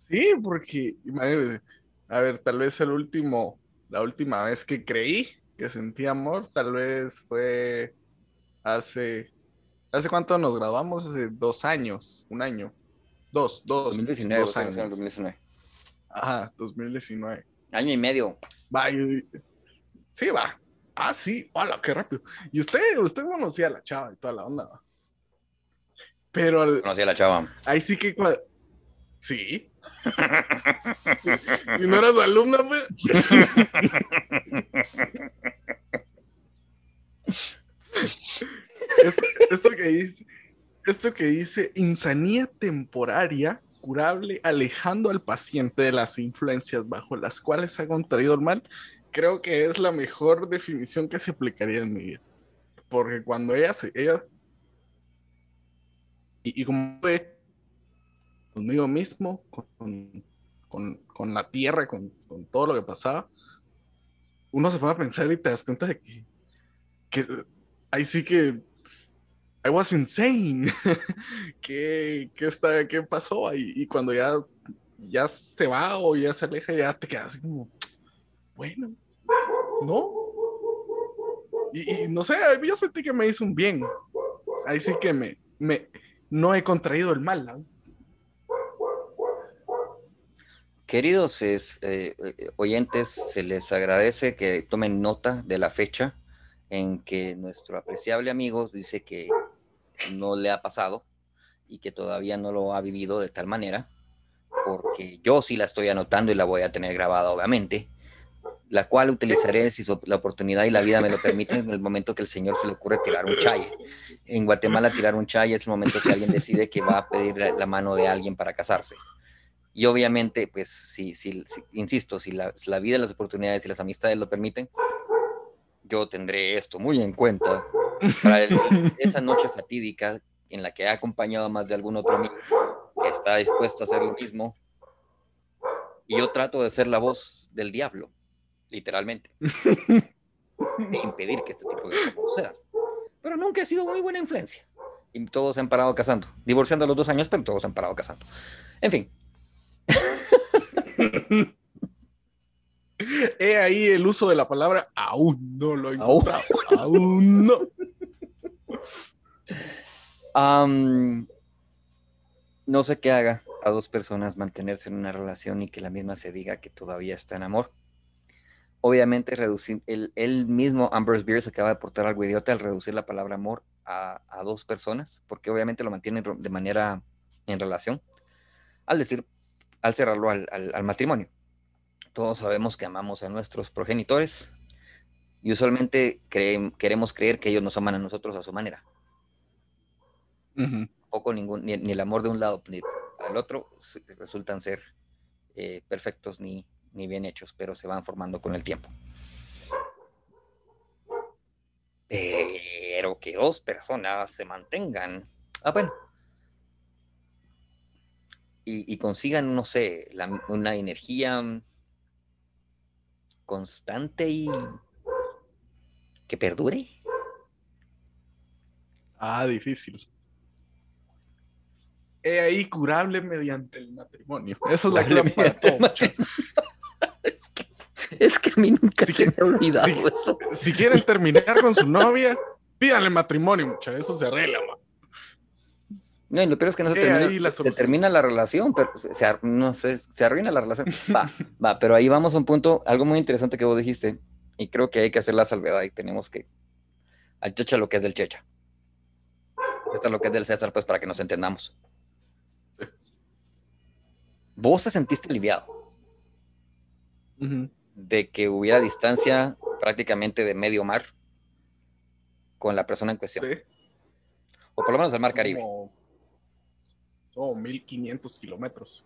Sí, porque, imagínate, a ver, tal vez el último, la última vez que creí que sentí amor, tal vez fue hace, ¿hace cuánto nos graduamos? Hace dos años, un año, dos, dos, 2019, dos años. 2019. Ajá, 2019. Año y medio. Va, y- sí, va. Ah, sí, hola, qué rápido. Y usted, usted conocía a la chava y toda la onda, va. Pero al- Conocí a la chava. ahí sí que sí. Si no eras alumna, pues. esto, esto que dice, esto que dice insanía temporaria curable alejando al paciente de las influencias bajo las cuales ha contraído el mal, creo que es la mejor definición que se aplicaría en mi vida. Porque cuando ella se, ella y, y como fue conmigo mismo, con, con, con la tierra, con, con todo lo que pasaba, uno se pone a pensar y te das cuenta de que, que ahí sí que I was insane. ¿Qué, qué, está, ¿Qué pasó ahí? Y cuando ya, ya se va o ya se aleja, ya te quedas así como, bueno, ¿no? Y, y no sé, yo sentí que me hizo un bien. Ahí sí que me, me no he contraído el mal. Queridos eh, eh, oyentes, se les agradece que tomen nota de la fecha en que nuestro apreciable amigo dice que no le ha pasado y que todavía no lo ha vivido de tal manera, porque yo sí la estoy anotando y la voy a tener grabada, obviamente, la cual utilizaré si la oportunidad y la vida me lo permiten en el momento que el Señor se le ocurre tirar un chaye. En Guatemala tirar un chaye es el momento que alguien decide que va a pedir la mano de alguien para casarse. Y obviamente, pues, si, si, insisto, si la, la, vida, las oportunidades y las amistades lo permiten, yo tendré esto muy en cuenta para esa noche fatídica en la que he acompañado a más de algún otro amigo que está dispuesto a hacer lo mismo. Y yo trato de ser la voz del diablo, literalmente, e impedir que este tipo de cosas sucedan. Pero nunca he sido muy buena influencia. Y todos se han parado casando, divorciando a los dos años, pero todos se han parado casando. En fin, He ahí el uso de la palabra aún no lo he encontrado. Aún, no. no sé qué haga a dos personas mantenerse en una relación y que la misma se diga que todavía está en amor. Obviamente, reducir, el, mismo Ambrose Bierce acaba de portar algo idiota al reducir la palabra amor a, a dos personas, porque obviamente lo mantienen de manera en relación. Al decir al cerrarlo al, matrimonio. Todos sabemos que amamos a nuestros progenitores y usualmente queremos creer que ellos nos aman a nosotros a su manera. Poco ningún, ni, el amor de un lado ni al otro resultan ser eh, perfectos ni, ni bien hechos, pero se van formando con el tiempo. Pero que dos personas se mantengan. Ah, bueno, y, consigan, no sé, una energía constante y que perdure. Ah, difícil. He ahí curable mediante el matrimonio. Eso es la clave para todo. Es que, a mí nunca se me ha olvidado eso. Si quieren terminar con su novia, pídanle matrimonio, muchachos. Eso se arregla, man. No, y lo peor es que no se, termina, se termina la relación, pero se, no sé, se arruina la relación. Va, va, pero ahí vamos a un punto, algo muy interesante que vos dijiste, y creo que hay que hacer la salvedad y tenemos que al checha lo que es del checha. Esto es lo que es del César, pues para que nos entendamos. Vos te sentiste aliviado de que hubiera distancia prácticamente de medio mar con la persona en cuestión. O por lo menos el mar Caribe. Oh, 1500 kilómetros.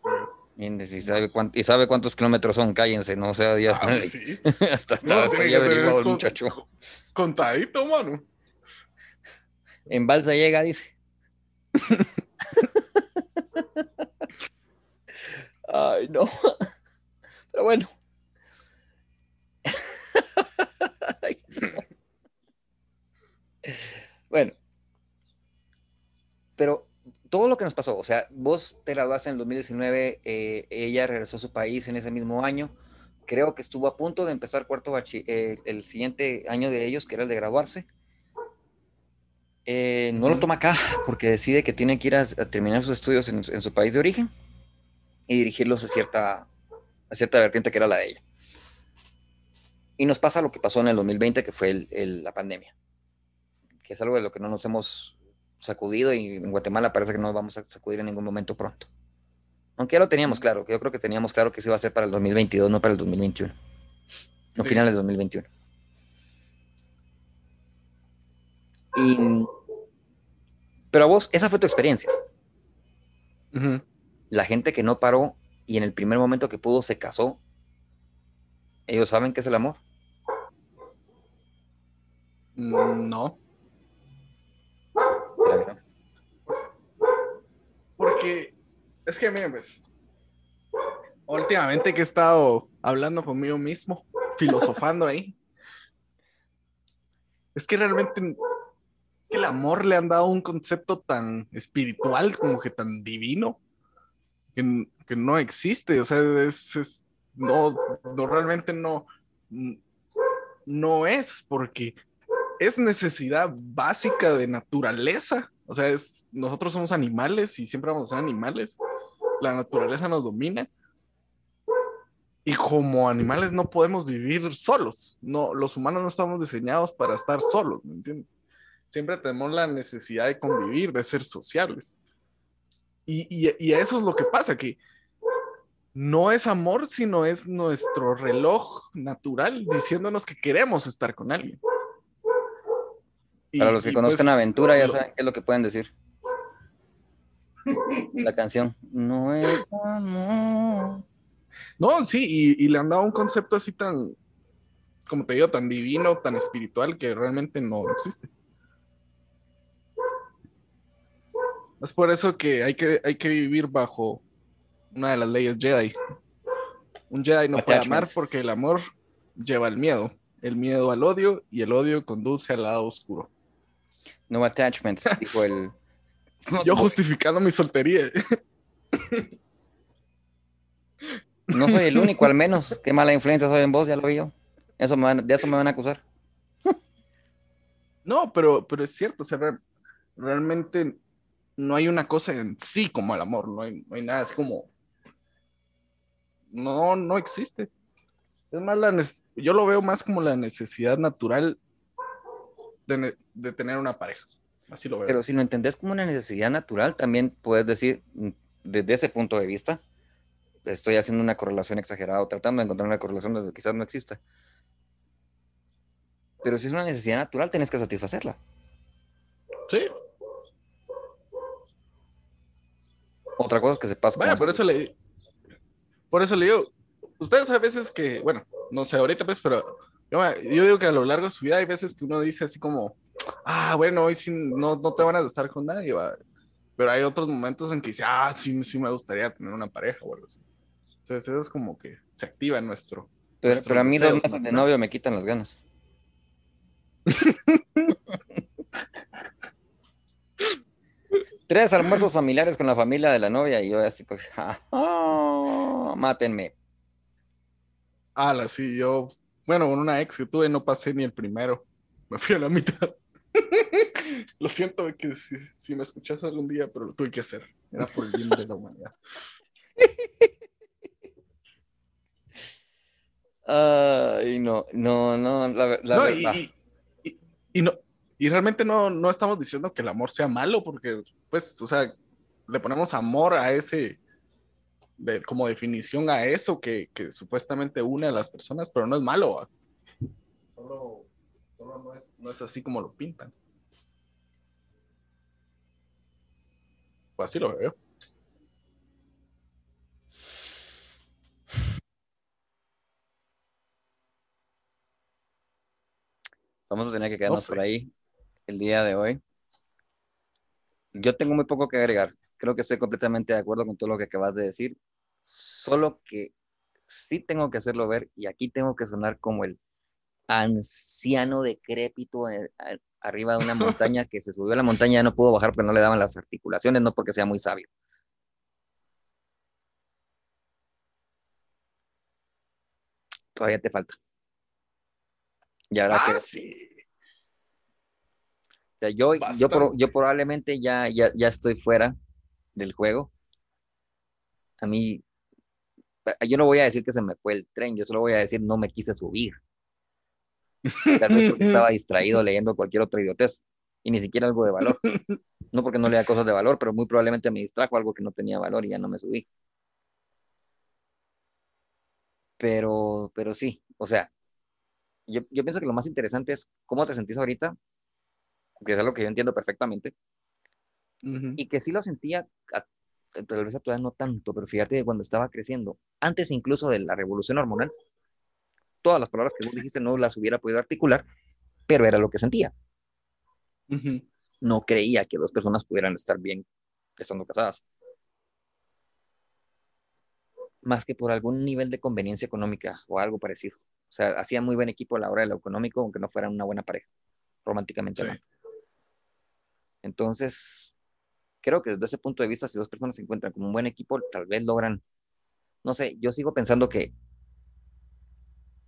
¿Y sabe, ¿Y sabe cuántos kilómetros son? Cállense, no sea día. Ah, sí. hasta hasta ya averiguado el muchacho. Contadito, mano. En balsa llega, dice. Ay, no. Pero bueno. Bueno. Pero todo lo que nos pasó, o sea, vos te graduaste en el 2019, eh, ella regresó a su país en ese mismo año, creo que estuvo a punto de empezar cuarto eh, el siguiente año de ellos, que era el de graduarse. Eh, no lo toma acá porque decide que tiene que ir a, terminar sus estudios en, su país de origen y dirigirlos a cierta, a cierta vertiente que era la de ella. Y nos pasa lo que pasó en el 2020, que fue la pandemia, que es algo de lo que no nos hemos sacudido y en Guatemala parece que no vamos a sacudir en ningún momento pronto. Aunque ya lo teníamos claro, que yo creo que teníamos claro que se iba a ser para el 2022, no para el 2021. No finales de 2021. Y, pero a vos, esa fue tu experiencia. La gente que no paró y en el primer momento que pudo se casó, ellos saben qué es el amor. Mm, no. Porque es que, miren, pues, últimamente que he estado hablando conmigo mismo, filosofando ahí, es que realmente el amor le han dado un concepto tan espiritual, como que tan divino, que, que no existe, o sea, es, no, no, realmente no, no es, porque es necesidad básica de naturaleza. O sea, es, nosotros somos animales y siempre vamos a ser animales. La naturaleza nos domina. Y como animales no podemos vivir solos. No, los humanos no estamos diseñados para estar solos, ¿me entiendes? Siempre tenemos la necesidad de convivir, de ser sociables. Y, y, y eso es lo que pasa, que no es amor, sino es nuestro reloj natural diciéndonos que queremos estar con alguien. Para los que conozcan pues, Aventura, ya saben qué es lo que pueden decir. La canción. No es amor. No, sí, y, y, le han dado un concepto así tan, como te digo, tan divino, tan espiritual, que realmente no existe. Es por eso que hay que, hay que vivir bajo una de las leyes Jedi. Un Jedi no puede amar porque el amor lleva el miedo, el miedo al odio y el odio conduce al lado oscuro. No attachments, dijo el. Yo justificando mi soltería. No soy el único, al menos. Qué mala influencia soy en vos, ya lo vi yo. Eso de eso me van a acusar. No, pero, pero es cierto, o sea, realmente no hay una cosa en sí como el amor, no hay, no hay nada, es como no, no existe. Es más, la yo lo veo más como la necesidad natural de, tener una pareja. Así lo veo. Pero si lo entendés como una necesidad natural, también puedes decir, mm, desde ese punto de vista, estoy haciendo una correlación exagerada o tratando de encontrar una correlación donde quizás no exista. Pero si es una necesidad natural, tienes que satisfacerla. Sí. Otra cosa es que se pasa. Bueno, por eso le, por eso le digo, ustedes a veces que, bueno, no sé, ahorita pues, pero yo, digo que a lo largo de su vida hay veces que uno dice así como, ah, bueno, hoy sí no, no te van a estar con nadie, ¿va? pero hay otros momentos en que dice, ah, sí, sí me gustaría tener una pareja o algo así. Entonces eso es como que se activa en nuestro... Pero, pero a mí dos meses de novio me quitan las ganas. Tres almuerzos familiares con la familia de la novia y yo así pues, mátenme. Ala, sí, yo, bueno, con una ex que tuve no pasé ni el primero, me fui a la mitad. lo siento que si, me escuchas algún día, pero lo tuve que hacer. Era por el bien de la humanidad. Ay, no, no, no, la, verdad. Y, no, y realmente no, no estamos diciendo que el amor sea malo, porque, pues, o sea, le ponemos amor a ese, como definición a eso que, supuestamente une a las personas, pero no es malo. Solo, no, es, no es así como lo pintan. Pues así lo veo. Vamos a tener que quedarnos por ahí el día de hoy. Yo tengo muy poco que agregar. Creo que estoy completamente de acuerdo con todo lo que acabas de decir. Solo que sí tengo que hacerlo ver y aquí tengo que sonar como el anciano decrépito arriba de una montaña que se subió a la montaña y ya no pudo bajar porque no le daban las articulaciones, no porque sea muy sabio. Todavía te falta. Ya ah, que... sí. O sea, yo, yo, yo probablemente ya, ya, ya estoy fuera del juego. A mí yo no voy a decir que se me fue el tren, yo solo voy a decir no me quise subir. Tal vez porque estaba distraído leyendo cualquier otra idiotez y ni siquiera algo de valor. No porque no lea cosas de valor, pero muy probablemente me distrajo algo que no tenía valor y ya no me subí. Pero, pero sí, o sea, yo, yo pienso que lo más interesante es cómo te sentís ahorita, que es algo que yo entiendo perfectamente, y que sí lo sentía tal vez a tu edad no tanto, pero fíjate que cuando estaba creciendo, antes incluso de la revolución hormonal, todas las palabras que vos dijiste no las hubiera podido articular, pero era lo que sentía. No creía que dos personas pudieran estar bien estando casadas. Más que por algún nivel de conveniencia económica o algo parecido. O sea, hacía muy buen equipo a la hora de lo económico, aunque no fueran una buena pareja, románticamente. Entonces, creo que desde ese punto de vista, si dos personas se encuentran como un buen equipo, tal vez logran, no sé, yo sigo pensando que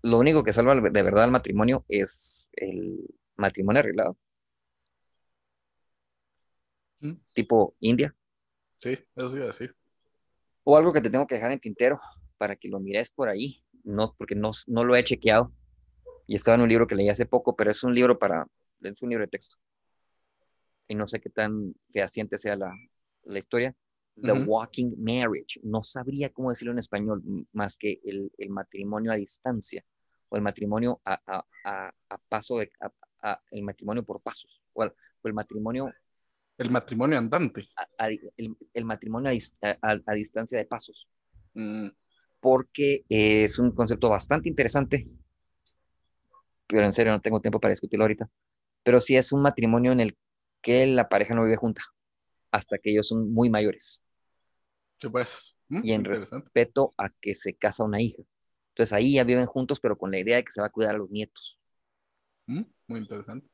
lo único que salva de verdad al matrimonio es el matrimonio arreglado. ¿Mm? Tipo India. Sí, eso iba a decir. O algo que te tengo que dejar en tintero para que lo mires por ahí, no, porque no, no lo he chequeado. Y estaba en un libro que leí hace poco, pero es un libro para, es un libro de texto. Y no sé qué tan fehaciente sea la, la historia. The Walking Marriage. No sabría cómo decirlo en español, más que el, el matrimonio a distancia o el matrimonio a, a, a, a paso de, el matrimonio por pasos, o el, matrimonio... El matrimonio andante. el, el, matrimonio a, distancia de pasos. Mm. Porque es un concepto bastante interesante, pero en serio no tengo tiempo para discutirlo ahorita. Pero sí es un matrimonio en el que la pareja no vive junta hasta que ellos son muy mayores. Sí, pues. Mm, y en respeto a que se casa una hija. Entonces ahí ya viven juntos, pero con la idea de que se va a cuidar a los nietos. Mm, muy interesante.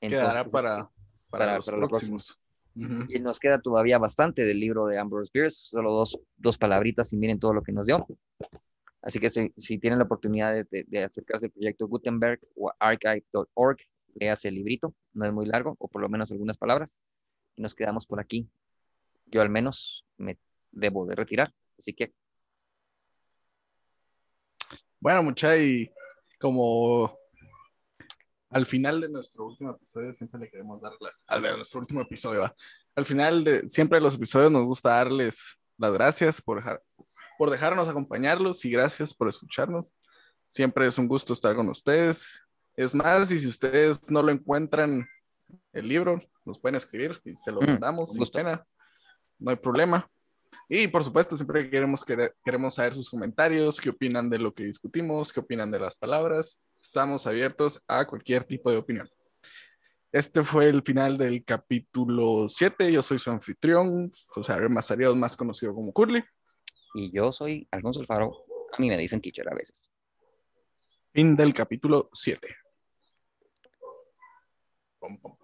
Quedará para, para, los próximos. Y nos queda todavía bastante del libro de Ambrose Bierce, solo dos, dos palabritas y miren todo lo que nos dio. Así que si, si tienen la oportunidad de, de, acercarse al proyecto Gutenberg o archive.org, leas el librito, no es muy largo, o por lo menos algunas palabras, y nos quedamos por aquí. Yo al menos me debo de retirar, así que... Bueno, mucha, y como al final de nuestro último episodio siempre le queremos dar la, al de nuestro último episodio al final de siempre de los episodios nos gusta darles las gracias por dejar por dejarnos acompañarlos y gracias por escucharnos. Siempre es un gusto estar con ustedes es más y si ustedes no lo encuentran el libro nos pueden escribir y se lo mm, mandamos sin pena no hay problema y por supuesto siempre queremos queremos saber sus comentarios qué opinan de lo que discutimos qué opinan de las palabras Estamos abiertos a cualquier tipo de opinión. Este fue el final del capítulo 7. Yo soy su anfitrión, José Ariel Mazarios, más conocido como Curly. Y yo soy Alfonso Alfaro. A mí me dicen teacher a veces. Fin del capítulo 7. pum, pum,